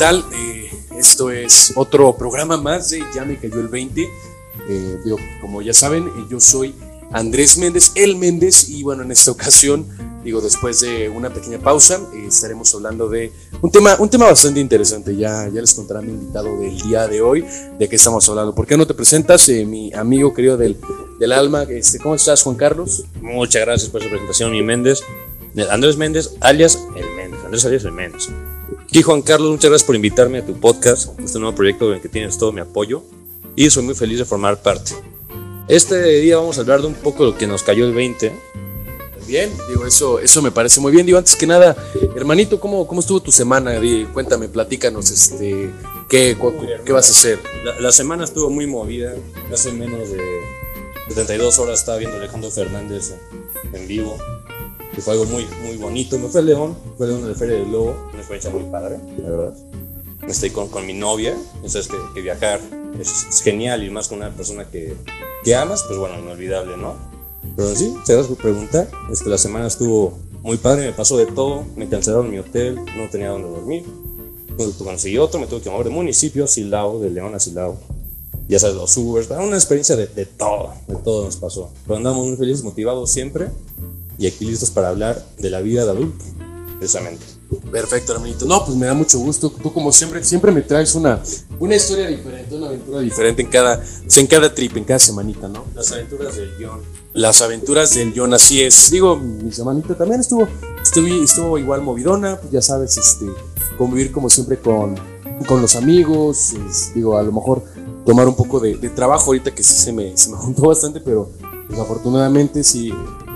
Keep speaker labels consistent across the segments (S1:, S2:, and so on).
S1: tal? Eh, esto es otro programa más de Ya me cayó el 20. Eh, como ya saben, eh, yo soy Andrés Méndez, el Méndez, y bueno, en esta ocasión, digo, después de una pequeña pausa, eh, estaremos hablando de un tema, un tema bastante interesante. Ya, ya les contará mi invitado del día de hoy de qué estamos hablando. ¿Por qué no te presentas, eh, mi amigo querido del, del alma? Este, ¿Cómo estás, Juan Carlos?
S2: Muchas gracias por su presentación, mi Méndez. Andrés Méndez, alias el Méndez. Andrés alias el Méndez. Aquí, Juan Carlos, muchas gracias por invitarme a tu podcast, este nuevo proyecto en el que tienes todo mi apoyo y soy muy feliz de formar parte. Este día vamos a hablar de un poco de lo que nos cayó el 20.
S1: Bien, digo, eso, eso me parece muy bien. Digo, antes que nada, hermanito, ¿cómo, cómo estuvo tu semana? Di, cuéntame, platícanos, este, ¿qué, cu- qué vas a hacer?
S2: La, la semana estuvo muy movida, hace menos de 72 horas estaba viendo a Alejandro Fernández en vivo, que fue algo muy, muy bonito. Me fue a León, fue a León de la Feria del Lobo, una experiencia muy padre, la verdad. Estoy con, con mi novia, entonces que, que viajar es, es genial y más con una persona que, que amas, pues bueno, inolvidable, ¿no? Pero sí, te das por preguntar, este, la semana estuvo muy padre, me pasó de todo, me cancelaron mi hotel, no tenía dónde dormir, Entonces, conseguí otro, me tuve que mover de municipio, Silao, de León a Silao, ya sabes, los Ubers, una experiencia de, de todo, de todo nos pasó. Pero andamos muy felices, motivados siempre y aquí listos para hablar de la vida de adulto, precisamente.
S1: Perfecto, hermanito. No, pues me da mucho gusto. Tú, como siempre, siempre me traes una, una historia diferente, una aventura diferente en cada, en cada trip, en cada semanita, ¿no?
S2: Las aventuras del John.
S1: Las aventuras del John, así es. Digo, mi semanita también estuvo, estuvo, estuvo igual movidona, pues ya sabes, este, convivir como siempre con, con los amigos, es- digo, a lo mejor tomar un poco de, de trabajo ahorita que sí se me, se me juntó bastante, pero pues, afortunadamente sí,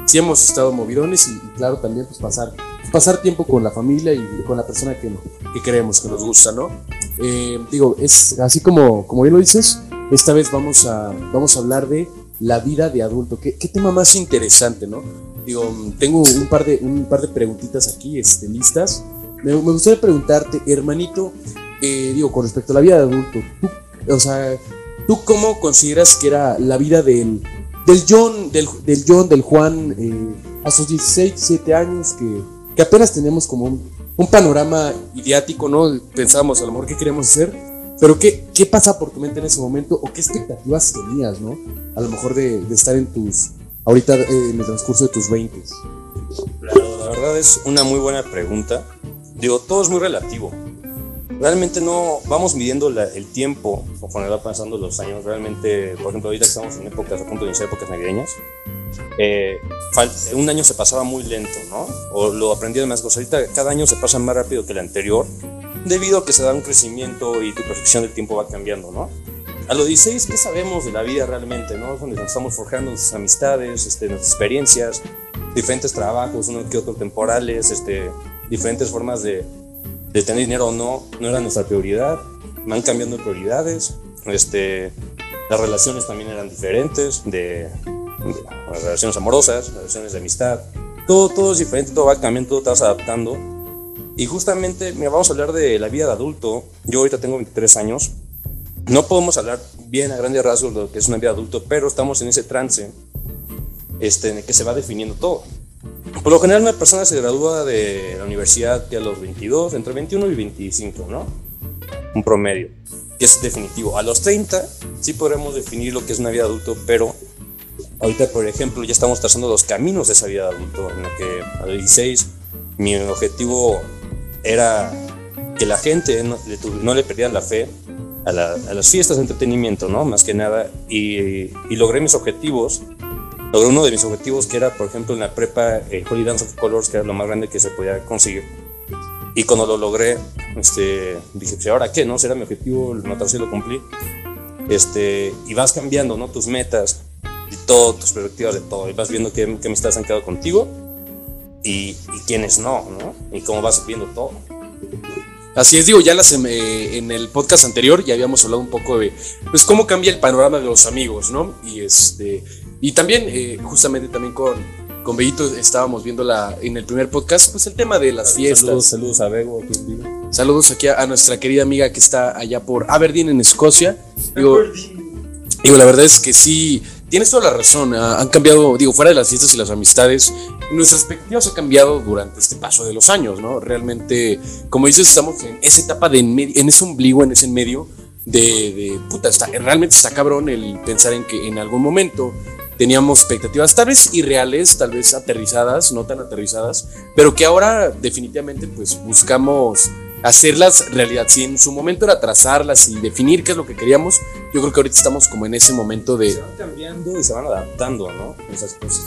S1: sí hemos estado movidones y, y claro, también pues pasar, pasar tiempo con la familia y con la persona que, que queremos, que nos gusta, ¿no? Eh, digo, es así como, como bien lo dices, esta vez vamos a, vamos a hablar de la vida de adulto. ¿Qué, qué tema más interesante, ¿no? Digo, tengo un par de, un par de preguntitas aquí este, listas. Me, me gustaría preguntarte, hermanito, eh, digo, con respecto a la vida de adulto, ¿tú, o sea, ¿tú cómo consideras que era la vida del, del John, del, del John, del Juan, eh, a sus 16, 17 años, que, que apenas tenemos como un, un panorama ideático, ¿no? Pensábamos a lo mejor qué queríamos hacer, pero ¿qué, ¿qué pasa por tu mente en ese momento o qué expectativas tenías, ¿no? A lo mejor de, de estar en tus, ahorita eh, en el transcurso de tus 20.
S2: Claro, la verdad es una muy buena pregunta. Digo, todo es muy relativo. Realmente no vamos midiendo el tiempo conforme va pasando los años. Realmente, por ejemplo, ahorita estamos en épocas, a punto de iniciar épocas navideñas, eh, un año se pasaba muy lento, ¿no? O lo aprendí de más cosas. Ahorita cada año se pasa más rápido que el anterior, debido a que se da un crecimiento y tu percepción del tiempo va cambiando, ¿no? A los 16, ¿qué sabemos de la vida realmente, no? Es donde nos estamos forjando nuestras amistades, este, nuestras experiencias, diferentes trabajos, uno que otro temporales, este, diferentes formas de, de tener dinero o no, no era nuestra prioridad, van cambiando prioridades, este, las relaciones también eran diferentes, de, de relaciones amorosas, relaciones de amistad, todo, todo es diferente, todo va cambiando, todo te vas adaptando. Y justamente, mira, vamos a hablar de la vida de adulto. Yo ahorita tengo 23 años. No podemos hablar bien a grandes rasgos de lo que es una vida de adulto, pero estamos en ese trance este, en el que se va definiendo todo. Por lo general, una persona se gradúa de la universidad que a los 22, entre 21 y 25, ¿no? Un promedio, que es definitivo. A los 30 sí podremos definir lo que es una vida adulto, pero ahorita, por ejemplo, ya estamos trazando los caminos de esa vida adulto, en la que a los 16 mi objetivo era que la gente no no le perdiera la fe a, la- a las fiestas de entretenimiento, ¿no? Más que nada, y, y logré mis objetivos logré uno de mis objetivos que era, por ejemplo, en la prepa, eh, Holy Dance of Colors, que era lo más grande que se podía conseguir. Y cuando lo logré, este, dije, pues, ¿ahora qué? ¿No? Será mi objetivo, lo notar si lo cumplí. Este, y vas cambiando, ¿no? Tus metas y todo, tus perspectivas de todo. Y vas viendo qué, qué amistades han quedado contigo y, y quiénes no, ¿no? Y cómo vas viendo todo.
S1: Así es, digo, ya las, eh, en el podcast anterior ya habíamos hablado un poco de pues cómo cambia el panorama de los amigos, ¿no? Y este y también eh, justamente también con con Bellito estábamos viendo la en el primer podcast pues el tema de las fiestas.
S2: Saludos, saludos a Bego.
S1: Saludos aquí a, a nuestra querida amiga que está allá por Aberdeen en Escocia. Digo, digo la verdad es que sí tienes toda la razón. han cambiado, digo, fuera de las fiestas y las amistades, nuestras perspectivas ha cambiado durante este paso de los años, ¿no? Realmente, como dices, estamos en esa etapa de en, en ese ombligo, en ese medio de, de puta, está, realmente está cabrón el pensar en que en algún momento teníamos expectativas tal vez irreales, tal vez aterrizadas, no tan aterrizadas, pero que ahora definitivamente pues buscamos hacerlas realidad. Si en su momento era trazarlas y definir qué es lo que queríamos, yo creo que ahorita estamos como en ese momento de...
S2: Se van cambiando y se van adaptando, ¿no? Esas cosas.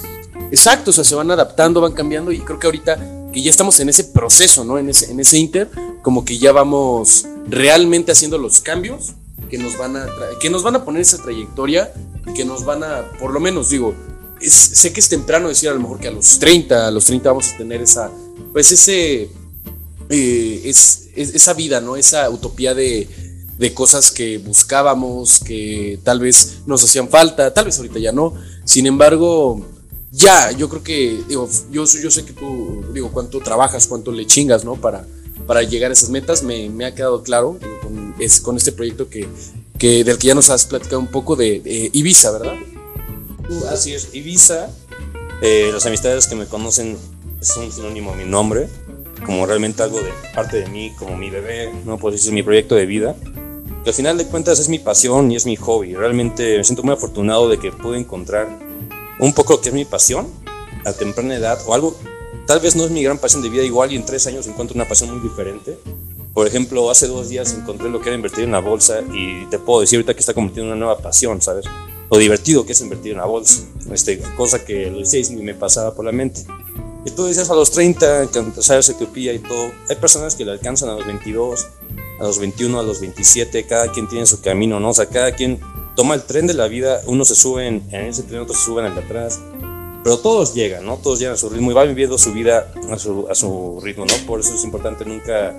S1: Exacto, o sea, se van adaptando, van cambiando y creo que ahorita que ya estamos en ese proceso, ¿no? En ese, en ese inter, como que ya vamos realmente haciendo los cambios que nos van a, que nos van a poner esa trayectoria y que nos van a, por lo menos digo, sé que es temprano decir a lo mejor que a los 30, a los 30 vamos a tener esa, pues ese, eh, es, esa vida, ¿no? Esa utopía de, de cosas que buscábamos, que tal vez nos hacían falta, tal vez ahorita ya no. Sin embargo, ya, yo creo que, digo, yo, yo sé que tú, digo, cuánto trabajas, cuánto le chingas, ¿no? Para, para llegar a esas metas, me, me ha quedado claro con, es, con este proyecto que, que, del que ya nos has platicado un poco de, Ibiza, ¿verdad?
S2: Así es, Ibiza, eh, amistades que me conocen son sinónimo a mi nombre, como realmente algo de parte de mí, como mi bebé, no pues es mi proyecto de vida, que al final de cuentas es mi pasión y es mi hobby. Realmente me siento muy afortunado de que pude encontrar un poco lo que es mi pasión a temprana edad o algo, tal vez no es mi gran pasión de vida, igual y en tres años encuentro una pasión muy diferente. Por ejemplo, hace dos días encontré lo que era invertir en la bolsa y te puedo decir ahorita que está convirtiendo en una nueva pasión, ¿sabes? Lo divertido que es invertir en la bolsa, este, cosa que a los seis ni me pasaba por la mente. Y tú dices a los 30, que sabes Etiopía y todo, hay personas que le alcanzan a los 22, a los 21, a los 27, cada quien tiene su camino, ¿no? O sea, cada quien toma el tren de la vida, uno se sube en, ese tren, otros se suben al de atrás, pero todos llegan, ¿no? Todos llegan a su ritmo y van viviendo su vida a su, a su ritmo, ¿no? Por eso es importante nunca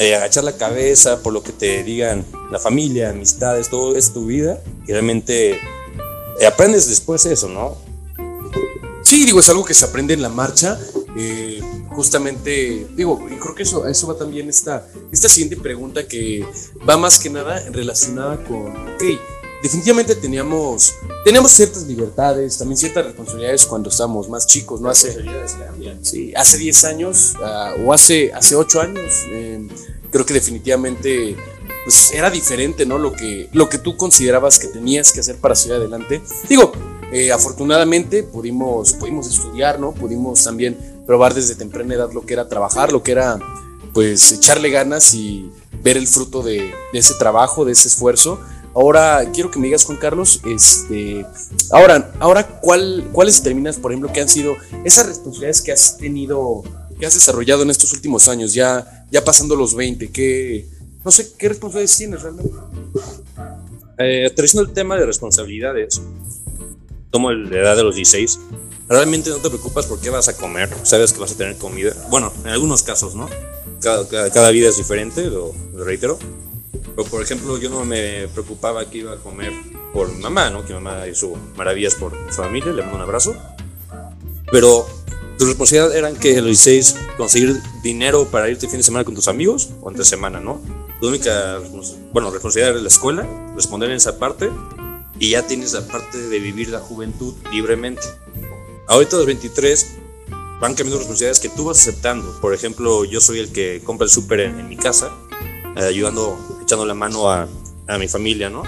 S2: eh, agachar la cabeza por lo que te digan la familia, amistades, todo es tu vida y realmente eh, aprendes después eso, ¿no?
S1: Sí, digo, es algo que se aprende en la marcha. Eh, justamente, digo, y creo que eso, eso va también esta, esta siguiente pregunta que va más que nada relacionada con, ok, definitivamente teníamos, teníamos ciertas libertades, también ciertas responsabilidades cuando estábamos más chicos, ¿no? Hace, sí, hace 10 años uh, o hace, hace 8 años, eh, creo que definitivamente pues era diferente, ¿no? Lo que, lo que tú considerabas que tenías que hacer para seguir adelante. Digo, eh, afortunadamente pudimos, pudimos estudiar, ¿no? Pudimos también probar desde temprana edad lo que era trabajar, lo que era pues echarle ganas y ver el fruto de, ese trabajo, de ese esfuerzo. Ahora quiero que me digas, Juan Carlos, este, ahora, ahora ¿cuál, ¿cuáles determinas, por ejemplo, que han sido esas responsabilidades que has tenido, que has desarrollado en estos últimos años, ya, ya pasando los 20? ¿qué, no sé, ¿qué responsabilidades tienes realmente?
S2: Eh, el tema de responsabilidades, tomo la edad de los 16, realmente no te preocupas por qué vas a comer, sabes que vas a tener comida. Bueno, en algunos casos, ¿no? Cada, cada, vida es diferente, lo, reitero. Pero por ejemplo, yo no me preocupaba que iba a comer por mi mamá, ¿no? Que mi mamá hizo maravillas por familia, le mando un abrazo. Pero tu responsabilidad era que a los 16 conseguir dinero para irte fin de semana con tus amigos o entre semana, ¿no? Tu única, bueno, responsabilidad era la escuela, responder en esa parte y ya tienes la parte de vivir la juventud libremente. Ahorita los 23 van cambiando responsabilidades que tú vas aceptando. Por ejemplo, yo soy el que compra el súper en, mi casa, eh, ayudando, echando la mano a, a, mi familia, ¿no?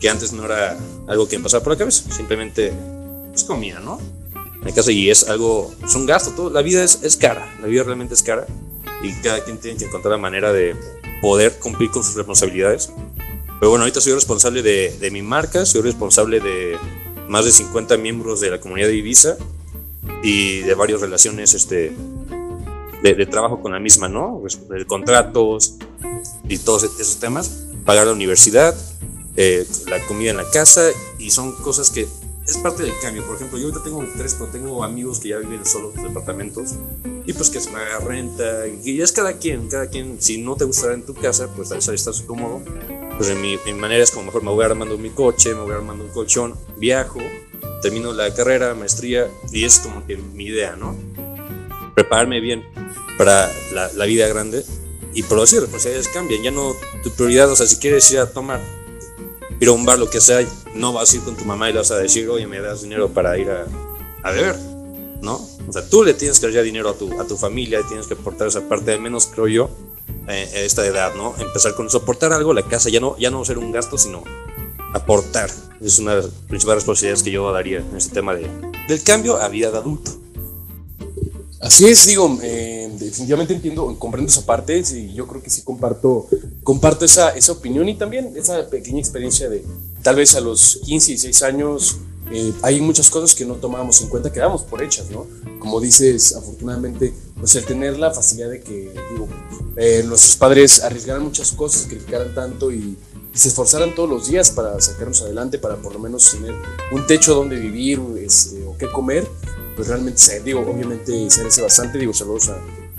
S2: Que antes no era algo que me pasaba por la cabeza, simplemente pues comía, ¿no? En mi casa y es algo, es un gasto, todo, la vida es, es cara, la vida realmente es cara y cada quien tiene que encontrar la manera de poder cumplir con sus responsabilidades pero bueno, ahorita soy responsable de, de mi marca, soy responsable de más de 50 miembros de la comunidad de Ibiza y de varias relaciones este, de, trabajo con la misma, ¿no? De contratos y todos esos temas. Pagar la universidad, eh, la comida en la casa y son cosas que es parte del cambio. Por ejemplo, yo ahorita tengo tres, pero tengo amigos que ya viven solo en departamentos y pues que se paga renta y ya es cada quien, cada quien, si no te gusta en tu casa, pues ahí estás cómodo pues en mi, manera es como mejor me voy armando mi coche, me voy armando un colchón, viajo, termino la carrera, maestría y es como que mi idea, ¿no? Prepararme bien para la, la vida grande y por decir, responsabilidades cambian, ya no tu prioridad, o sea, si quieres ir a tomar, ir a un bar, lo que sea, no vas a ir con tu mamá y le vas a decir, oye, me das dinero para ir a, a beber, ¿no? O sea, tú le tienes que dar dinero a tu, a tu familia, tienes que aportar esa parte, al menos creo yo, eh, esta edad, ¿no? Empezar con eso, aportar algo la casa, ya no, ya no ser un gasto, sino aportar. Es una de las principales responsabilidades que yo daría en este tema de, del cambio a vida de adulto.
S1: Así es, digo, eh, definitivamente entiendo, comprendo esa parte y yo creo que sí comparto, comparto esa, esa opinión y también esa pequeña experiencia de tal vez a los 15 y 16 años eh, hay muchas cosas que no tomábamos en cuenta, que damos por hechas, ¿no? Como dices, afortunadamente, pues el tener la facilidad de que, digo, eh, nuestros padres arriesgaran muchas cosas, criticaran tanto y, se esforzaran todos los días para sacarnos adelante, para por lo menos tener un techo donde vivir este, o qué comer, pues realmente, digo, obviamente se agradece bastante, digo, saludos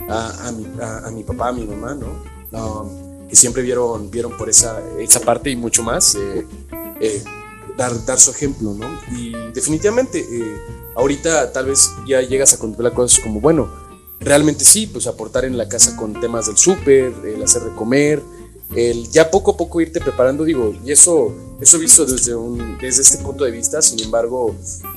S1: a, a, mi, a, mi, papá, a mi mamá, ¿no? que siempre vieron, vieron por esa, esa parte y mucho más. Eh, eh, dar, su ejemplo, ¿no? Y definitivamente, eh, ahorita tal vez ya llegas a contemplar cosas como, bueno, realmente sí, pues aportar en la casa con temas del súper, el hacer de comer, el ya poco a poco irte preparando, digo, y eso, eso visto desde, un, desde este punto de vista, sin embargo,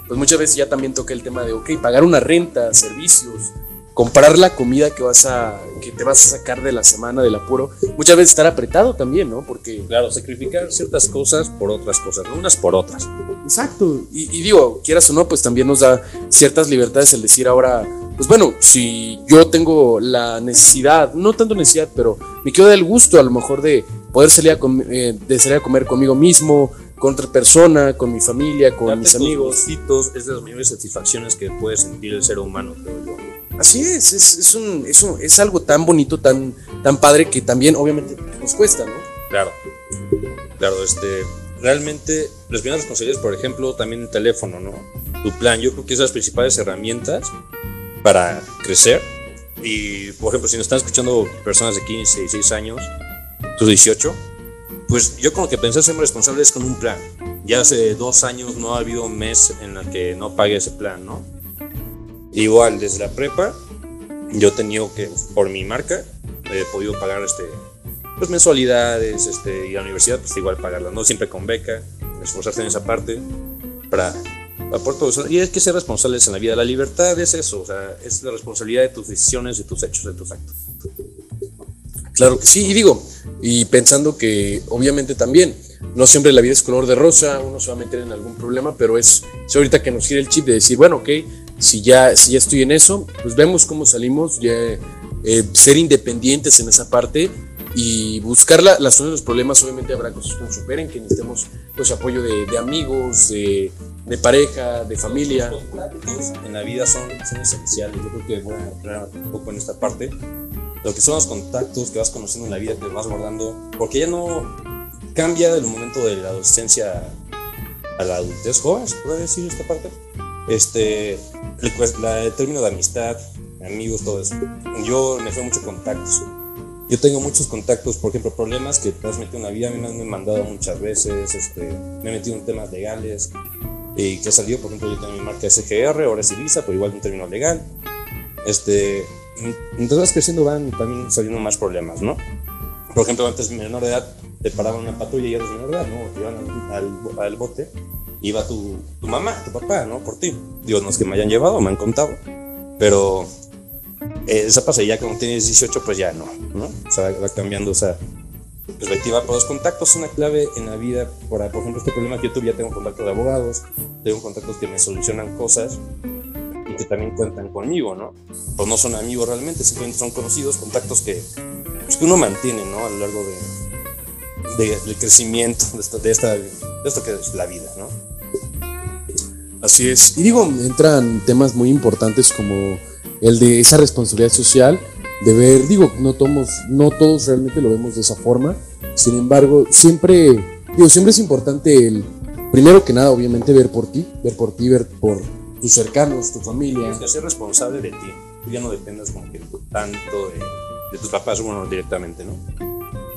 S1: pues muchas veces ya también toca el tema de, ok, pagar una renta, servicios, comprar la comida que vas a que te vas a sacar de la semana del apuro, muchas veces estar apretado también, ¿no? Porque
S2: claro, sacrificar ciertas cosas por otras cosas, ¿no? unas por otras.
S1: Exacto. Y, digo, quieras o no, pues también nos da ciertas libertades el decir ahora, pues bueno, si yo tengo la necesidad, no tanto necesidad, pero me quiero dar el gusto a lo mejor de poder salir a, eh, de salir a comer conmigo mismo, con otra persona, con mi familia, con mis amigos.
S2: es de las mayores satisfacciones que puede sentir el ser humano, creo yo.
S1: Así es, es, es, un, es, es algo tan bonito, tan, tan padre que también obviamente nos cuesta, ¿no?
S2: Claro, claro, este, realmente las primeras responsabilidades, por ejemplo, también el teléfono, ¿no? Tu plan, yo creo que es las principales herramientas para crecer. Y, por ejemplo, si nos están escuchando personas de 15, 16 años, tus 18, pues yo como que pensé ser responsable es con un plan. Ya hace dos años no ha habido un mes en el que no pague ese plan, ¿no? Igual, desde la prepa, yo he tenido que, por mi marca, he podido pagar este, pues, mensualidades, este, y la universidad, pues igual pagarla, ¿no? Siempre con beca, esforzarse en esa parte para. Y es que ser responsables en la vida. La libertad es eso, o sea, es la responsabilidad de tus decisiones, de tus hechos, de tus actos.
S1: Claro que sí, y digo, y pensando que obviamente también, no siempre la vida es color de rosa, uno se va a meter en algún problema, pero es, es ahorita que nos gira el chip de decir, bueno, ok, si ya, si ya estoy en eso, pues vemos cómo salimos, ya, eh, ser independientes en esa parte y buscar la, las soluciones de los problemas. Obviamente habrá cosas que nos superen, que necesitemos pues, apoyo de, de amigos, de, de, pareja, de familia.
S2: Los en la vida son, son esenciales. Yo creo que voy a entrar un poco en esta parte. Lo que son los contactos que vas conociendo en la vida, que vas guardando, porque ya no cambia del momento de la adolescencia a la adultez joven, ¿se puede decir esta parte? Este, el, término de amistad, amigos, todo eso. Yo me fue mucho contactos. Yo tengo muchos contactos, por ejemplo, problemas que te has metido en la vida, a mí me han mandado muchas veces, este, me he metido en temas legales y que ha salido, por ejemplo, yo tengo mi marca SGR, ahora es Ibiza, pero igual un término legal. Este, entonces vas creciendo van también saliendo más problemas, ¿no? Por ejemplo, antes menor de edad te paraban una patrulla y eres menor de edad, ¿no? Te iban al, al bote iba tu, tu mamá, tu papá, ¿no? Por ti. Dios, no es que me hayan llevado, me han contado. Pero esa pasa, ya cuando tienes 18, pues ya no, ¿no? O sea, va cambiando esa perspectiva. Pero los contactos son una clave en la vida. Por, por ejemplo, este problema que yo tuve, ya tengo contactos de abogados, tengo contactos que me solucionan cosas y que también cuentan conmigo, ¿no? Pues no son amigos realmente, simplemente son conocidos, contactos que, pues, que uno mantiene, ¿no? A lo largo de, de del crecimiento de, esta, de, esta, de esto que es la vida, ¿no?
S1: Así es. Y digo, entran temas muy importantes como el de esa responsabilidad social, de ver, digo, no todos, no todos realmente lo vemos de esa forma. Sin embargo, siempre, digo, siempre es importante el, primero que nada, obviamente, ver por ti, ver por ti, ver por tus cercanos, tu familia.
S2: Es que ser responsable de ti. Tú ya no dependas como que tanto de, de tus papás, bueno, directamente, ¿no?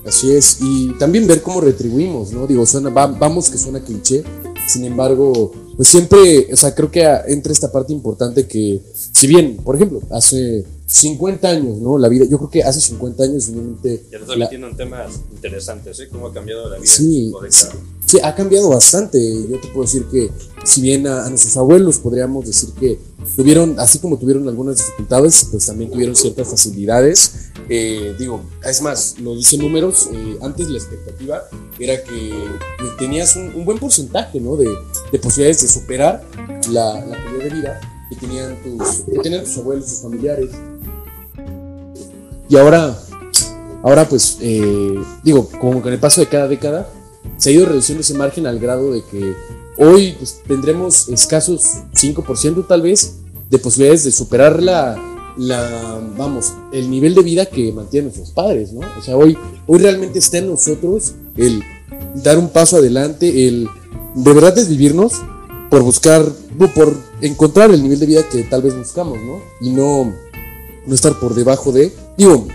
S1: Así es, y también ver cómo retribuimos, ¿no? Digo, suena, vamos que suena cliché, sin embargo, pues siempre, o sea, creo que entra esta parte importante que, si bien, por ejemplo, hace 50 años, ¿no? La vida, yo creo que hace 50 años
S2: simplemente... Ya te estás metiendo en temas interesantes, ¿eh? Cómo ha cambiado la vida.
S1: Sí, Sí, ha cambiado bastante. Yo te puedo decir que si bien a, nuestros abuelos podríamos decir que tuvieron, así como tuvieron algunas dificultades, pues también tuvieron ciertas facilidades. Eh, digo, es más, lo dicen números, eh, antes la expectativa era que tenías un, buen porcentaje ¿no? de, de, posibilidades de superar la, la calidad de vida que tenían tus, que tenían tus abuelos, tus familiares. Y ahora, ahora pues, eh, digo, como con el paso de cada década, se ha ido reduciendo ese margen al grado de que hoy pues, tendremos escasos 5% tal vez de posibilidades de superar la, la, vamos, el nivel de vida que mantienen nuestros padres, ¿no? O sea, hoy, hoy realmente está en nosotros el dar un paso adelante, el de verdad desvivirnos por buscar, por encontrar el nivel de vida que tal vez buscamos, ¿no? Y no, no estar por debajo de, digo,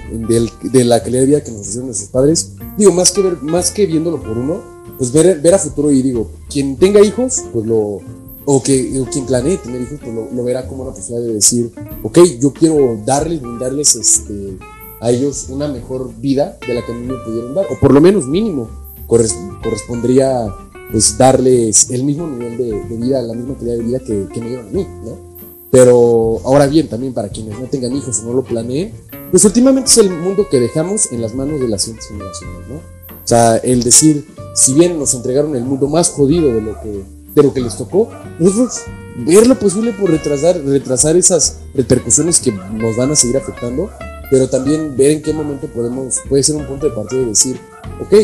S1: de la calidad de vida que nos ofrecieron nuestros padres. Digo, más que, ver, más que viéndolo por uno, pues ver, ver a futuro y digo, quien tenga hijos, pues lo, o, que, quien planee tener hijos, pues lo, verá como una posibilidad de decir, ok, yo quiero darles, brindarles este, a ellos una mejor vida de la que a mí me pudieron dar, o por lo menos mínimo correspondría pues darles el mismo nivel de, vida, la misma calidad de vida que, que me dieron a mí, ¿no? Pero ahora bien, también para quienes no tengan hijos o no lo planeen, pues últimamente es el mundo que dejamos en las manos de las siguientes generaciones, ¿no? O sea, el decir, si bien nos entregaron el mundo más jodido de lo que, de lo que les tocó, nosotros ver lo posible por retrasar, retrasar esas repercusiones que nos van a seguir afectando, pero también ver en qué momento podemos, puede ser un punto de partida y decir, ok,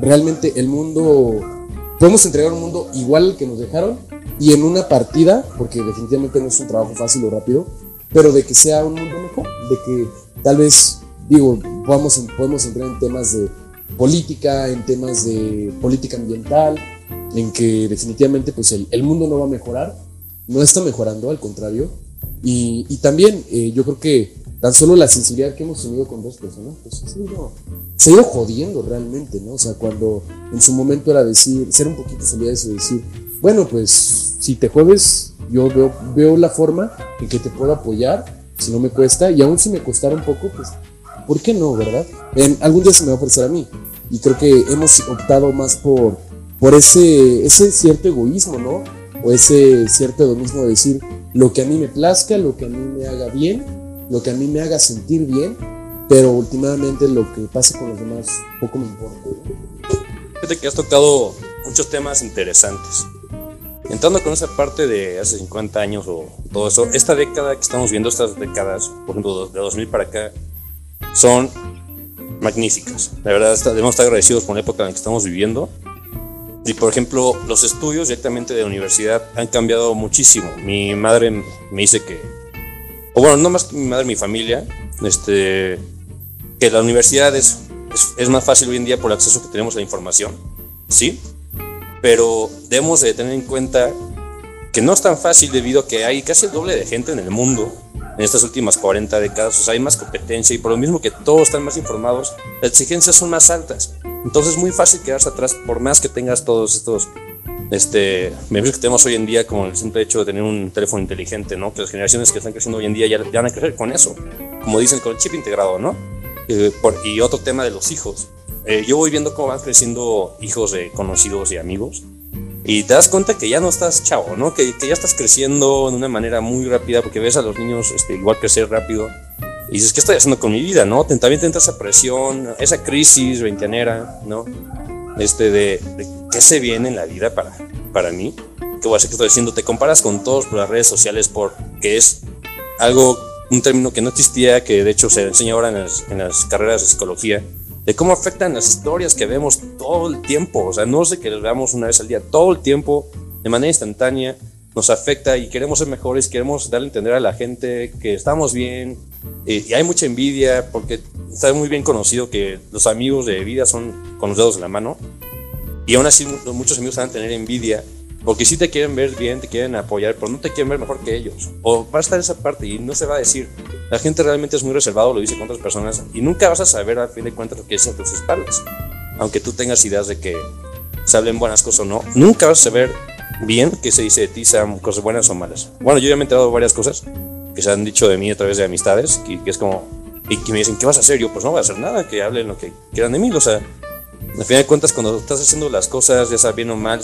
S1: realmente el mundo, podemos entregar un mundo igual al que nos dejaron y en una partida, porque definitivamente no es un trabajo fácil o rápido, pero de que sea un mundo mejor, de que tal vez, digo, podamos, podemos entrar en temas de política, en temas de política ambiental, en que definitivamente pues el, el mundo no va a mejorar, no está mejorando, al contrario, y, y también eh, yo creo que tan solo la sensibilidad que hemos tenido con dos personas, pues se ha, ido, se ha ido jodiendo realmente, ¿no? O sea, cuando en su momento era decir, ser un poquito solidario y decir, bueno, pues si te jueves, yo veo, veo la forma en que te puedo apoyar, si no me cuesta, y aún si me costara un poco, pues, ¿por qué no, verdad? En, algún día se me va a ofrecer a mí, y creo que hemos optado más por, por ese, ese cierto egoísmo, ¿no? O ese cierto egoísmo de decir, lo que a mí me plazca, lo que a mí me haga bien, lo que a mí me haga sentir bien, pero últimamente lo que pase con los demás poco me importa.
S2: Fíjate que has tocado muchos temas interesantes. Entrando con esa parte de hace 50 años o todo eso, esta década que estamos viendo, estas décadas, por ejemplo, de 2000 para acá, son magníficas. La verdad, debemos estar agradecidos por la época en la que estamos viviendo. Y por ejemplo, los estudios directamente de la universidad han cambiado muchísimo. Mi madre me dice que, o bueno, no más que mi madre, mi familia, este, que la universidad es, es, es más fácil hoy en día por el acceso que tenemos a la información. Sí, pero debemos de tener en cuenta que no es tan fácil debido a que hay casi el doble de gente en el mundo en estas últimas 40 décadas, o sea, hay más competencia y por lo mismo que todos están más informados, las exigencias son más altas. Entonces es muy fácil quedarse atrás por más que tengas todos estos este, beneficios que tenemos hoy en día, como el simple hecho de tener un teléfono inteligente, ¿no? Que las generaciones que están creciendo hoy en día ya, van a crecer con eso, como dicen, con el chip integrado, ¿no? Eh, y otro tema de los hijos. Eh, yo voy viendo cómo van creciendo hijos de conocidos y amigos y te das cuenta que ya no estás chavo, ¿no? Que, que, ya estás creciendo de una manera muy rápida porque ves a los niños este, igual crecer rápido y dices, ¿qué estoy haciendo con mi vida, no? También te entra esa presión, esa crisis veinteanera, ¿no? Este de, qué se viene en la vida para, para mí. ¿Qué voy a hacer? ¿Qué estoy diciendo? Te comparas con todos por las redes sociales porque es algo, un término que no existía, que de hecho se enseña ahora en las, en las carreras de psicología, de cómo afectan las historias que vemos todo el tiempo. O sea, no sé que las veamos una vez al día, todo el tiempo, de manera instantánea, nos afecta y queremos ser mejores, queremos darle a entender a la gente que estamos bien. y hay mucha envidia porque está muy bien conocido que los amigos de vida son con los dedos en la mano. Y aún así muchos amigos van a tener envidia porque si te quieren ver bien, te quieren apoyar, pero no te quieren ver mejor que ellos. O va a estar esa parte y no se va a decir. La gente realmente es muy reservado, lo dice con otras personas, y nunca vas a saber al fin de cuentas lo que a tus espaldas. Aunque tú tengas ideas de que se hablen buenas cosas o no, nunca vas a saber bien qué se dice de ti, sean cosas buenas o malas. Bueno, yo ya me he enterado de varias cosas que se han dicho de mí a través de amistades, que, que es como, y que me dicen, ¿qué vas a hacer? Yo, pues no voy a hacer nada, que hablen lo que quieran de mí, o sea, Al final de cuentas, cuando estás haciendo las cosas, ya sea bien o mal,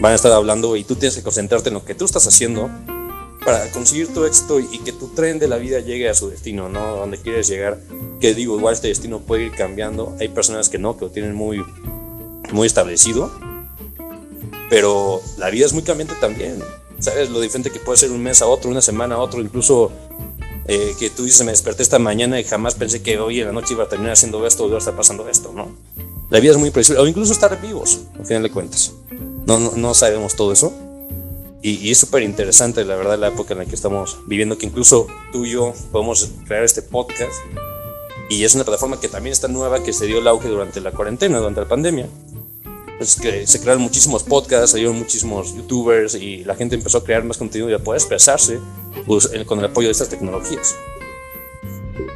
S2: van a estar hablando y tú tienes que concentrarte en lo que tú estás haciendo para conseguir tu éxito y que tu tren de la vida llegue a su destino, ¿no? Donde quieres llegar. Que digo, igual este destino puede ir cambiando. Hay personas que no, que lo tienen muy, muy establecido. Pero la vida es muy cambiante también. ¿Sabes? Lo diferente que puede ser un mes a otro, una semana a otro, incluso eh, que tú dices, me desperté esta mañana y jamás pensé que hoy en la noche iba a terminar haciendo esto o iba a estar pasando esto, ¿no? La vida es muy predecible, o incluso estar vivos, al final de cuentas. No, no, sabemos todo eso. Y, es súper interesante, la verdad, la época en la que estamos viviendo, que incluso tú y yo podemos crear este podcast. Y es una plataforma que también está nueva, que se dio el auge durante la cuarentena, durante la pandemia. Es que se crearon muchísimos podcasts, salieron muchísimos youtubers y la gente empezó a crear más contenido y a poder expresarse pues, con el apoyo de estas tecnologías.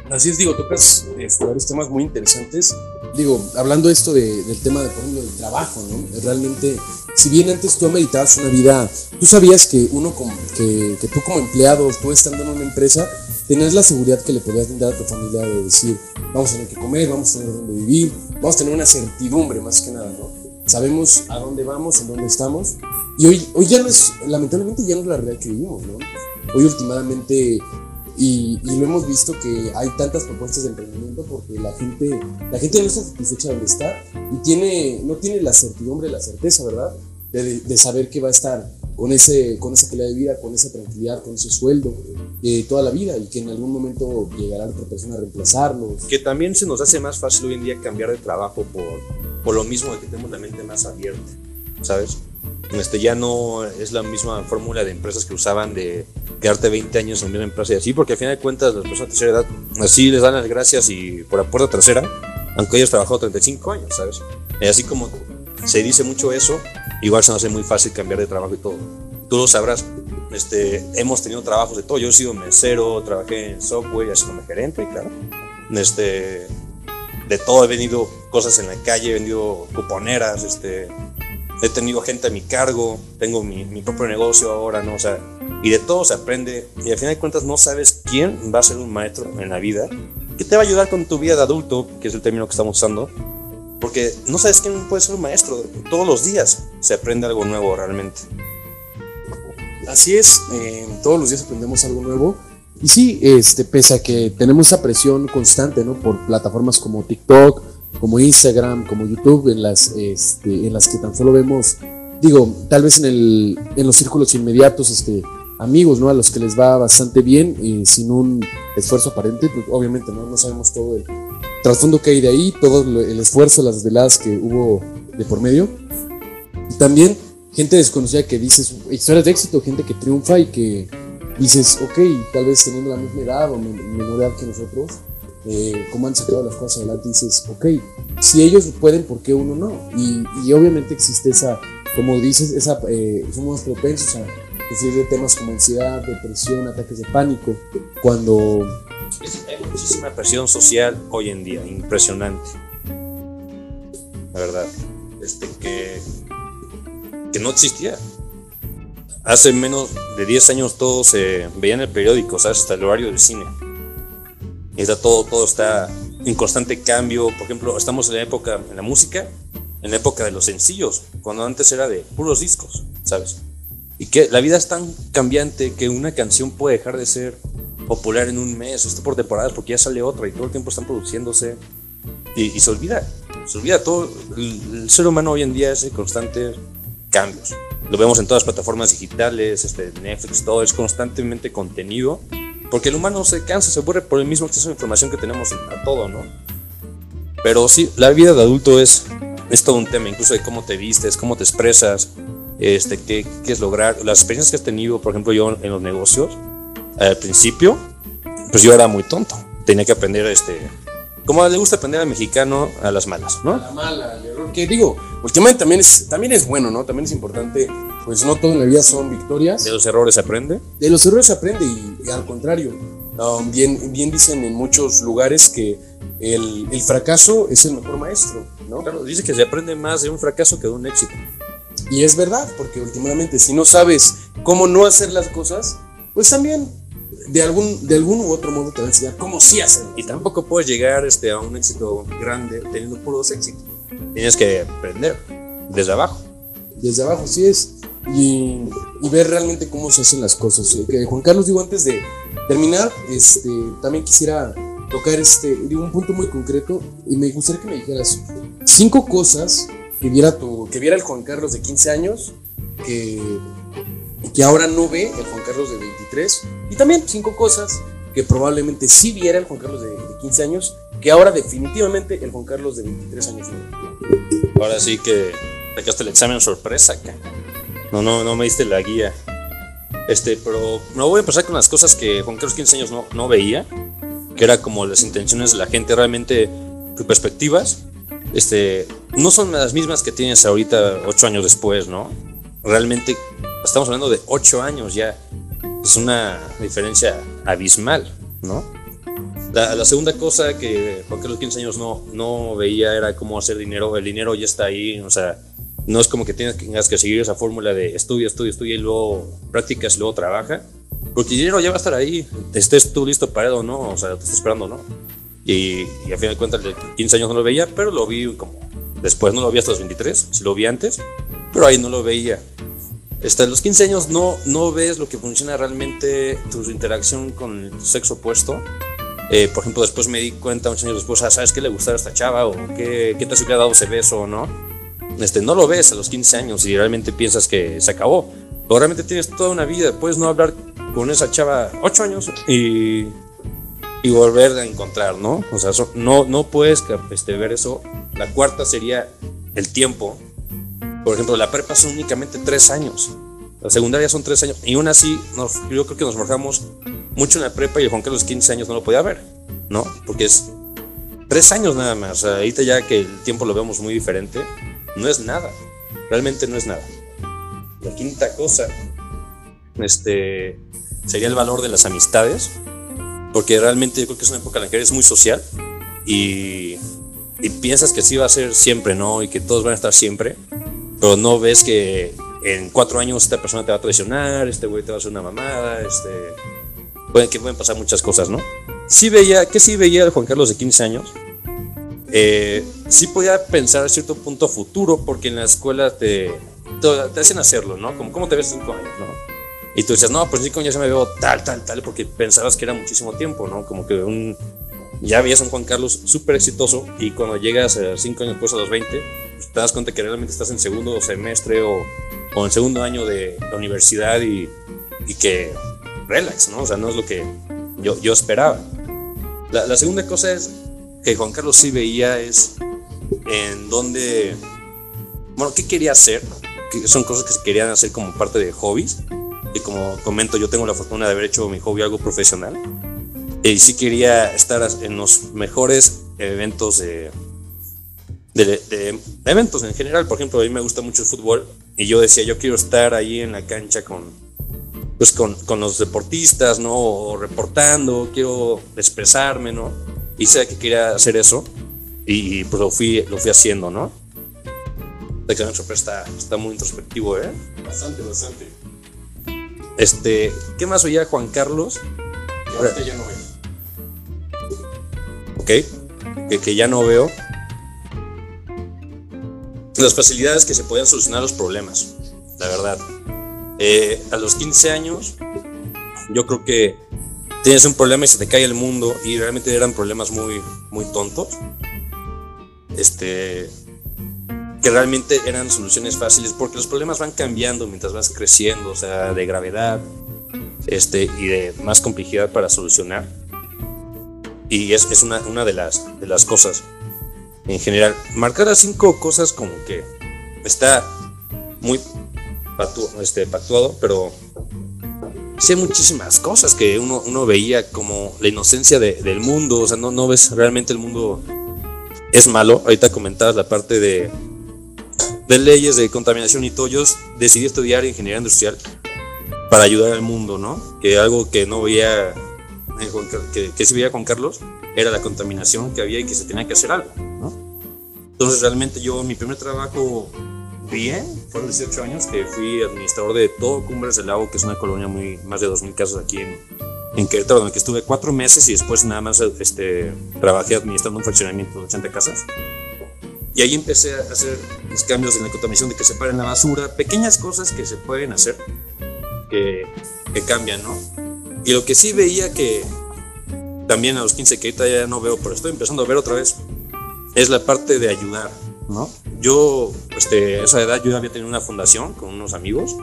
S1: Así es, digo, tocas este, varios temas muy interesantes. Digo, hablando esto de, del tema de, por ejemplo, del trabajo, ¿no? Realmente, si bien antes tú meditabas una vida, tú sabías que uno, como, que, tú como empleado, tú estando en una empresa, tenías la seguridad que le podías dar a tu familia de decir, vamos a tener que comer, vamos a tener dónde vivir, vamos a tener una certidumbre más que nada, ¿no? sabemos a dónde vamos, en dónde estamos. Y hoy, hoy ya no es, lamentablemente ya no es la realidad que vivimos, ¿no? Hoy últimamente, y, lo hemos visto que hay tantas propuestas de emprendimiento porque la gente, la gente no está satisfecha donde está y tiene, no tiene la certidumbre, la certeza, ¿verdad? De, de saber que va a estar con, ese, con esa calidad de vida, con esa tranquilidad, con ese sueldo, eh, toda la vida y que en algún momento llegará otra persona a reemplazarlos.
S2: Que también se nos hace más fácil hoy en día cambiar de trabajo por, por lo mismo de que tenemos la mente más abierta, ¿sabes? Este, ya no es la misma fórmula de empresas que usaban de quedarte 20 años en una empresa y así, porque al final de cuentas las personas de tercera edad así les dan las gracias y por la puerta trasera, aunque hayas trabajado 35 años, ¿sabes? Y así como se dice mucho eso, igual se nos hace muy fácil cambiar de trabajo y todo. Tú lo sabrás, este, hemos tenido trabajos de todo. Yo he sido mesero, trabajé en software, haciéndome gerente, claro. Este, de todo, he vendido cosas en la calle, he vendido cuponeras, este, he tenido gente a mi cargo, tengo mi, mi, propio negocio ahora, ¿no? O sea, y de todo se aprende. Y al final de cuentas no sabes quién va a ser un maestro en la vida que te va a ayudar con tu vida de adulto, que es el término que estamos usando. Porque no sabes quién puede ser un maestro. Todos los días se aprende algo nuevo realmente.
S1: Así es, eh, todos los días aprendemos algo nuevo. Y sí, este, pese a que tenemos esa presión constante, ¿no? Por plataformas como TikTok, como Instagram, como YouTube, en las, este, en las que tan solo vemos, digo, tal vez en, el, en los círculos inmediatos, este, amigos, ¿no? A los que les va bastante bien, y sin un esfuerzo aparente, pues obviamente, ¿no? No sabemos todo el trasfondo que hay de ahí, todo el esfuerzo, las veladas que hubo de por medio. Y también gente desconocida que dices historias de éxito, gente que triunfa y que dices, ok, tal vez teniendo la misma edad o menor edad que nosotros, eh, cómo han sacado las cosas adelante, dices, ok, si ellos pueden, ¿por qué uno no? Y, obviamente existe esa, como dices, esa, eh, somos propensos a sufrir de temas como ansiedad, depresión, ataques de pánico, cuando...
S2: Hay muchísima presión social hoy en día, impresionante. La verdad, este que que no existía. Hace menos de 10 años todo se veía en el periódico, ¿sabes? Hasta el horario del cine. Está todo, todo está en constante cambio. Por ejemplo, estamos en la época, en la música, en la época de los sencillos, cuando antes era de puros discos, ¿sabes? Y que la vida es tan cambiante que una canción puede dejar de ser popular en un mes, está por temporadas porque ya sale otra y todo el tiempo están produciéndose. Y, y se olvida, se olvida todo. El, ser humano hoy en día es constante cambios. Lo vemos en todas las plataformas digitales, este, Netflix, todo es constantemente contenido, porque el humano se cansa, se aburre por el mismo acceso a información que tenemos a todo, ¿no? Pero sí, la vida de adulto es, es todo un tema, incluso de cómo te vistes, cómo te expresas, este, qué quieres lograr. Las experiencias que has tenido, por ejemplo, yo en los negocios, al principio, pues yo era muy tonto. Tenía que aprender este, como le gusta aprender al mexicano a las malas, ¿no?
S1: A la mala, al error. Que digo, últimamente también es, también es bueno, ¿no? También es importante, pues no todo en la vida son victorias.
S2: De los errores se aprende.
S1: De los errores se aprende y, y al contrario. Um, bien, bien dicen en muchos lugares que el, el, fracaso es el mejor maestro, ¿no?
S2: Claro, dice que se aprende más de un fracaso que de un éxito.
S1: Y es verdad, porque últimamente si no sabes cómo no hacer las cosas, pues también de algún, de algún u otro modo te va a enseñar cómo sí hacerlo.
S2: Y tampoco puedes llegar este, a un éxito grande teniendo puros éxitos. Tienes que aprender desde abajo.
S1: Desde abajo, sí es. Y, ver realmente cómo se hacen las cosas. Eh, Juan Carlos, digo, antes de terminar, este, también quisiera tocar este, digo, un punto muy concreto y me gustaría que me dijeras cinco cosas que viera, tu, que viera el Juan Carlos de 15 años que, que ahora no ve el Juan Carlos de 23 y también cinco cosas que probablemente sí viera el Juan Carlos de, de 15 años que ahora definitivamente el Juan Carlos de 23 años no.
S2: Ahora sí que sacaste el examen sorpresa acá. No, no, no me diste la guía. Este, pero no voy a empezar con las cosas que Juan Carlos 15 años no, no veía, que era como las intenciones de la gente, realmente tus perspectivas, este, no son las mismas que tienes ahorita ocho años después, ¿no? Realmente estamos hablando de ocho años ya. Es una diferencia abismal, ¿no? La, la, segunda cosa que Juan Carlos 15 años no, no veía era cómo hacer dinero. El dinero ya está ahí, o sea, no es como que tengas que seguir esa fórmula de estudia, estudia, estudia y luego practicas y luego trabaja. Porque el dinero ya va a estar ahí, estés tú listo para o no, o sea, te estás esperando, ¿no? Y, y a fin de cuentas, de 15 años no lo veía, pero lo vi como después, no lo vi hasta los 23, sí lo vi antes, pero ahí no lo veía. Hasta los 15 años no, no ves lo que funciona realmente tu interacción con el sexo opuesto. Eh, por ejemplo, después me di cuenta, muchos años después, ¿sabes qué le gustaba a esta chava? ¿O qué, qué te hubiera dado ese beso o no? Este, no lo ves a los 15 años y realmente piensas que se acabó. Pero realmente tienes toda una vida. Puedes no hablar con esa chava 8 años y, y volver a encontrar, ¿no? O sea, eso, no, no puedes este, ver eso. La cuarta sería el tiempo. Por ejemplo, la prepa son únicamente 3 años. La secundaria son 3 años. Y aún así, nos, yo creo que nos forjamos mucho en la prepa y Juan Carlos 15 años no lo podía ver, ¿no? Porque es 3 años nada más. Ahorita ya que el tiempo lo vemos muy diferente, no es nada. Realmente no es nada. La quinta cosa este, sería el valor de las amistades, porque realmente yo creo que es una época en la que eres muy social y, y piensas que sí va a ser siempre, ¿no? Y que todos van a estar siempre, pero no ves que en cuatro años esta persona te va a traicionar, este güey te va a hacer una mamada, este... Pueden, que pueden pasar muchas cosas, ¿no? Sí veía, ¿qué sí veía el Juan Carlos de 15 años? Eh, sí podía pensar a cierto punto futuro, porque en la escuela te, te, hacen hacerlo, ¿no? Como, ¿cómo te ves cinco años, no? Y tú dices, no, pues cinco años ya me veo tal, tal, tal, porque pensabas que era muchísimo tiempo, ¿no? Como que un, ya veías a un Juan Carlos súper exitoso y cuando llegas a cinco años después a los 20, pues te das cuenta que realmente estás en segundo semestre o, o en segundo año de la universidad y, y, que relax, ¿no? O sea, no es lo que yo, yo esperaba. La, segunda cosa es que Juan Carlos sí veía es en dónde, bueno, qué quería hacer, que son cosas que se querían hacer como parte de hobbies. Y como comento, yo tengo la fortuna de haber hecho mi hobby algo profesional. Y sí quería estar en los mejores eventos de, de, de, eventos en general. Por ejemplo, a mí me gusta mucho el fútbol y yo decía, yo quiero estar ahí en la cancha con, pues con, con los deportistas, ¿no? O reportando, quiero expresarme, ¿no? Y sé que quería hacer eso y pues lo fui, lo fui haciendo, ¿no? Examen sorpresa está, está muy introspectivo, ¿eh?
S1: Bastante, bastante.
S2: Este, ¿qué más oía Juan Carlos?
S1: Que ahorita ya no veo.
S2: Ok, que, que ya no veo. Las facilidades que se podían solucionar los problemas, la verdad. Eh, a los 15 años, yo creo que tienes un problema y se te cae el mundo y realmente eran problemas muy, muy tontos. Este, que realmente eran soluciones fáciles porque los problemas van cambiando mientras vas creciendo, o sea, de gravedad este, y de más complejidad para solucionar. Y es, es una, una de, las, de las cosas en general. Marcar a cinco cosas como que está muy este, pactuado, pero hay muchísimas cosas que uno, uno veía como la inocencia de, del mundo, o sea, no, no ves realmente el mundo es malo. Ahorita comentabas la parte de, de leyes de contaminación y. Yo decidí estudiar ingeniería industrial para ayudar al mundo, ¿no? Que algo que no veía, que, que sí veía con Carlos, era la contaminación que había y que se tenía que hacer algo, ¿no? Entonces realmente yo, mi primer trabajo bien, fueron 18 años que fui administrador de todo Cumbres del Lago, que es una colonia muy, más de 2.000 casas aquí en, en Querétaro, donde estuve cuatro meses y después nada más este, trabajé administrando un fraccionamiento de 80 casas. Y ahí empecé a hacer los cambios en la contaminación de que separen la basura, pequeñas cosas que se pueden hacer que, que cambian, ¿no? Y lo que sí veía que también a los 15 que ahorita ya no veo, pero estoy empezando a ver otra vez, es la parte de ayudar, ¿no? Yo, este, a esa edad yo había tenido una fundación con unos amigos,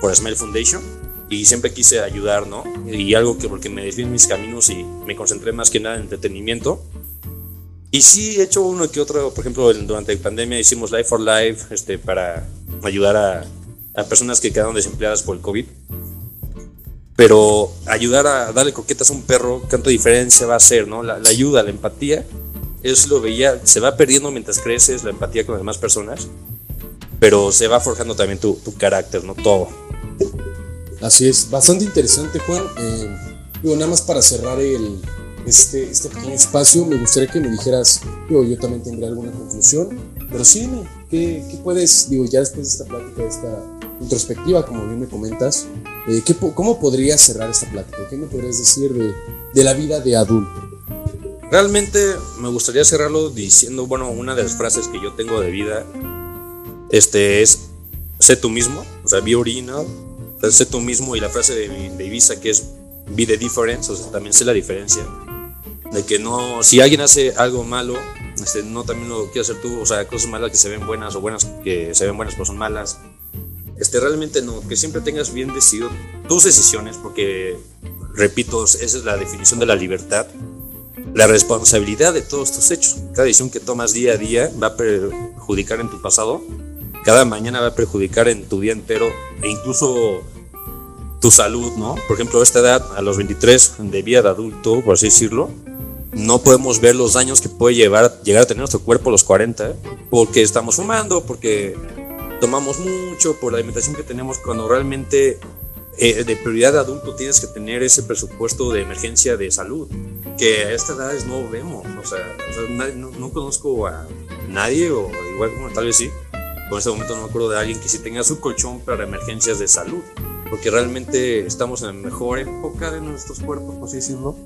S2: por Smile Foundation, y siempre quise ayudar, ¿no? Y algo que porque me desvié en mis caminos y me concentré más que nada en entretenimiento. Y sí he hecho uno que otro, por ejemplo, durante la pandemia hicimos Life for Life este, para ayudar a, a personas que quedaron desempleadas por el COVID. Pero ayudar a darle croquetas a un perro, ¿cuánta diferencia va a hacer, no? La, la ayuda, la empatía, eso lo veía, se va perdiendo mientras creces, la empatía con las demás personas, pero se va forjando también tu, carácter, ¿no? Todo.
S1: Así es, bastante interesante, Juan. Eh, digo, nada más para cerrar el, este, este pequeño espacio, me gustaría que me dijeras, digo, yo también tendré alguna conclusión, pero sí, dime, ¿qué, ¿qué, puedes, digo, ya después de esta plática, de esta introspectiva, como bien me comentas, eh, ¿qué, ¿cómo podrías cerrar esta plática? ¿Qué me podrías decir de, de la vida de adulto?
S2: Realmente me gustaría cerrarlo diciendo, bueno, una de las frases que yo tengo de vida este, es, sé tú mismo, o sea, be original, sé tú mismo y la frase de, de Ibiza que es be the difference, o sea, también sé la diferencia. De que no, si alguien hace algo malo, este, no también lo quieres hacer tú, o sea, cosas malas que se ven buenas o buenas que se ven buenas pero son malas. Este, realmente no, que siempre tengas bien decidido tus decisiones, porque, repito, esa es la definición de la libertad, la responsabilidad de todos tus hechos. Cada decisión que tomas día a día va a perjudicar en tu pasado, cada mañana va a perjudicar en tu día entero e incluso tu salud, ¿no? Por ejemplo, a esta edad, a los 23 de vida de adulto, por así decirlo, no podemos ver los daños que puede llevar, llegar a tener nuestro cuerpo a los 40, porque estamos fumando, porque tomamos mucho, por la alimentación que tenemos, cuando realmente eh, de prioridad de adulto tienes que tener ese presupuesto de emergencia de salud, que a esta edad no vemos, o sea, o sea nadie, no, no, conozco a nadie, o igual como tal vez sí, en este momento no me acuerdo de alguien que sí tenga su colchón para emergencias de salud porque realmente estamos en la mejor época de nuestros cuerpos, por así decirlo,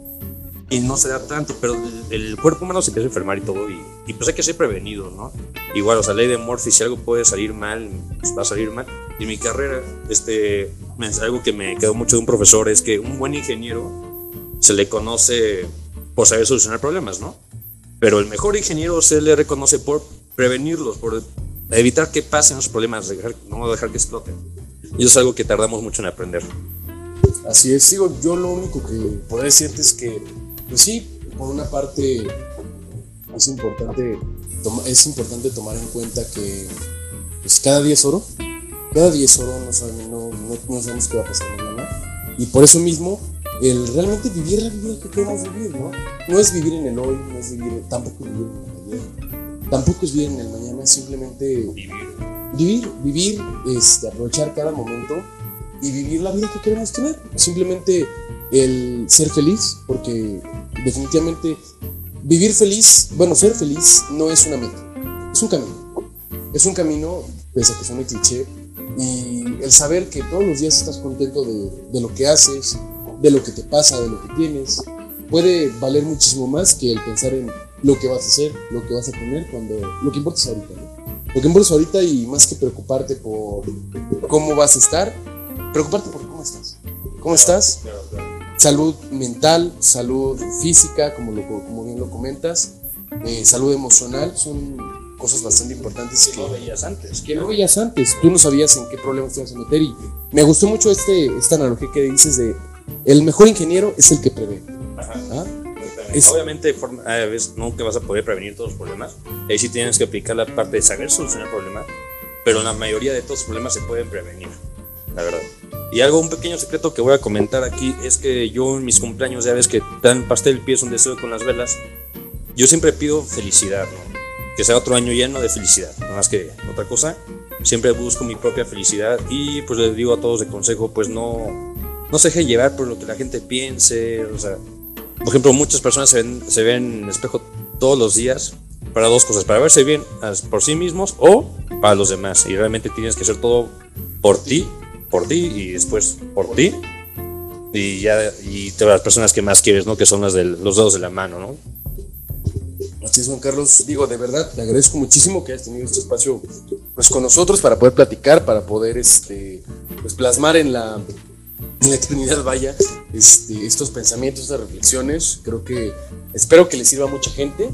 S2: y no se da tanto, pero el, cuerpo humano se empieza a enfermar y todo, y, y, pues hay que ser prevenido, ¿no? Igual, o sea, ley de Murphy, si algo puede salir mal, pues va a salir mal. Y mi carrera, este, algo que me quedó mucho de un profesor es que un buen ingeniero se le conoce por saber solucionar problemas, ¿no? Pero el mejor ingeniero se le reconoce por prevenirlos, por evitar que pasen los problemas, no dejar que exploten. Y eso es algo que tardamos mucho en aprender.
S1: Así es, digo, yo lo único que podría decirte es que, pues sí, por una parte es importante, es importante tomar en cuenta que pues cada día es oro, día es oro, no no, no sabemos qué va a pasar mañana. Y por eso mismo, el realmente vivir la vida que queremos vivir, ¿no? No es vivir en el hoy, no es vivir, tampoco vivir en el ayer, tampoco es vivir en el mañana, es simplemente
S2: Vivir.
S1: vivir, vivir, este, aprovechar cada momento y vivir la vida que queremos tener. Simplemente el ser feliz, porque definitivamente vivir feliz, bueno, ser feliz no es una meta, es un camino. Es un camino, pese a que suene cliché, y el saber que todos los días estás contento de, de lo que haces, de lo que te pasa, de lo que tienes, puede valer muchísimo más que el pensar en lo que vas a hacer, lo que vas a tener, cuando lo que importa es ahorita. ¿no? Lo que importa es ahorita y más que preocuparte por cómo vas a estar, preocuparte por cómo estás. ¿Cómo estás? Salud mental, salud física, como, lo, como bien lo comentas, eh, salud emocional, son cosas bastante importantes
S2: Que no veías antes.
S1: que no veías antes. Tú no sabías en qué problemas te ibas a meter y me gustó mucho este, esta analogía que dices de el mejor ingeniero es el que prevé.
S2: Ajá.
S1: ¿ah?
S2: Es... Obviamente, veces nunca vas a poder prevenir todos los problemas. Ahí sí tienes que aplicar la parte de saber solucionar problemas. Pero la mayoría de todos los problemas se pueden prevenir, la verdad. Y algo, un pequeño secreto que voy a comentar aquí es que yo en mis cumpleaños, ya ves que dan pastel, pies un deseo con las velas. Yo siempre pido felicidad, ¿no? Que sea otro año lleno de felicidad, más que otra cosa. Siempre busco mi propia felicidad y pues les digo a todos de consejo, pues no, no se dejen llevar por lo que la gente piense, o sea, por ejemplo, muchas personas se ven, se ven en espejo todos los días para dos cosas, para verse bien por sí mismos o para los demás. Y realmente tienes que hacer todo por ti, por ti y después por ti. Y ya, y te las personas que más quieres, ¿no? Que son las de los dedos de la mano, ¿no?
S1: Es, Juan Carlos. Digo, de verdad, te agradezco muchísimo que hayas tenido este espacio pues, con nosotros para poder platicar, para poder este, pues, plasmar en la, en la vaya, este, estos pensamientos, estas reflexiones. Creo que espero que les sirva a mucha gente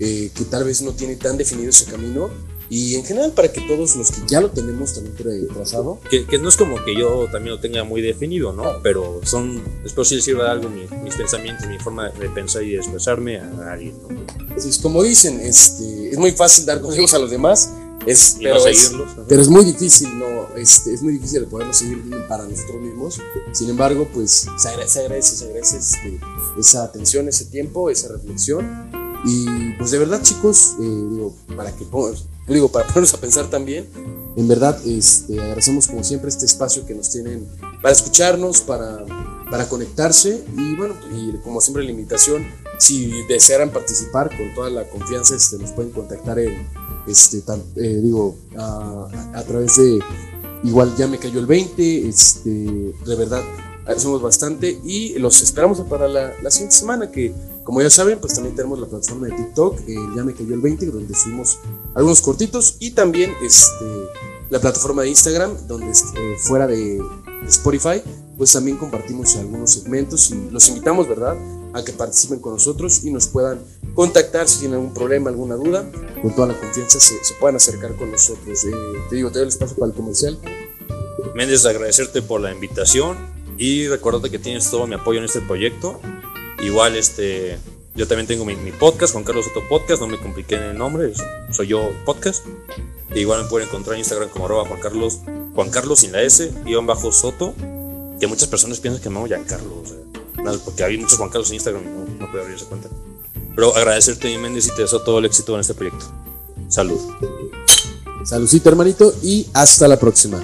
S1: eh, que tal vez no tiene tan definido ese camino y en general para que todos los que ya lo tenemos también trazado.
S2: Que, que no es como que yo también lo tenga muy definido, ¿no? Pero son, espero si les sirva de algo mis pensamientos, mi forma de pensar y de expresarme a, alguien, ¿no?
S1: Así es como dicen, este, es muy fácil dar consejos a los demás, es,
S2: pero, no
S1: es, pero es muy difícil, no, este, es muy difícil poderlo seguir para nosotros mismos. Sin embargo, pues se agradece, se agradece, se agradece este, esa atención, ese tiempo, esa reflexión. Y pues de verdad, chicos, eh, digo, para que digo, para ponernos a pensar también, en verdad, este, agradecemos como siempre este espacio que nos tienen para escucharnos, para, para conectarse y bueno, y como siempre la invitación, si desearan participar con toda la confianza, este, nos pueden contactar en, este, eh, digo, a, a, través de, igual ya me cayó el 20, este, de verdad, agradecemos bastante y los esperamos para la, la siguiente semana que como ya saben, pues también tenemos la plataforma de TikTok, eh, ya me cayó el 20, donde subimos algunos cortitos y también este, la plataforma de Instagram, donde eh, fuera de, Spotify, pues también compartimos algunos segmentos y los invitamos, ¿verdad?, a que participen con nosotros y nos puedan contactar si tienen algún problema, alguna duda, con toda la confianza se, puedan acercar con nosotros. Eh, te digo, te doy el espacio para el comercial.
S2: Méndez, agradecerte por la invitación y recordarte que tienes todo mi apoyo en este proyecto Igual, este, yo también tengo mi, podcast, Juan Carlos Soto Podcast, no me compliqué en el nombre, soy yo podcast. igual me pueden encontrar en Instagram como arroba Juan Carlos, Juan Carlos sin la S, guion bajo Soto, que muchas personas piensan que me llamo Juan Carlos, porque hay muchos Juan Carlos en Instagram, no, no puedo cuenta. Pero agradecerte, mi Méndez, y te deseo todo el éxito en este proyecto. Salud.
S1: Saludcito, hermanito, y hasta la próxima.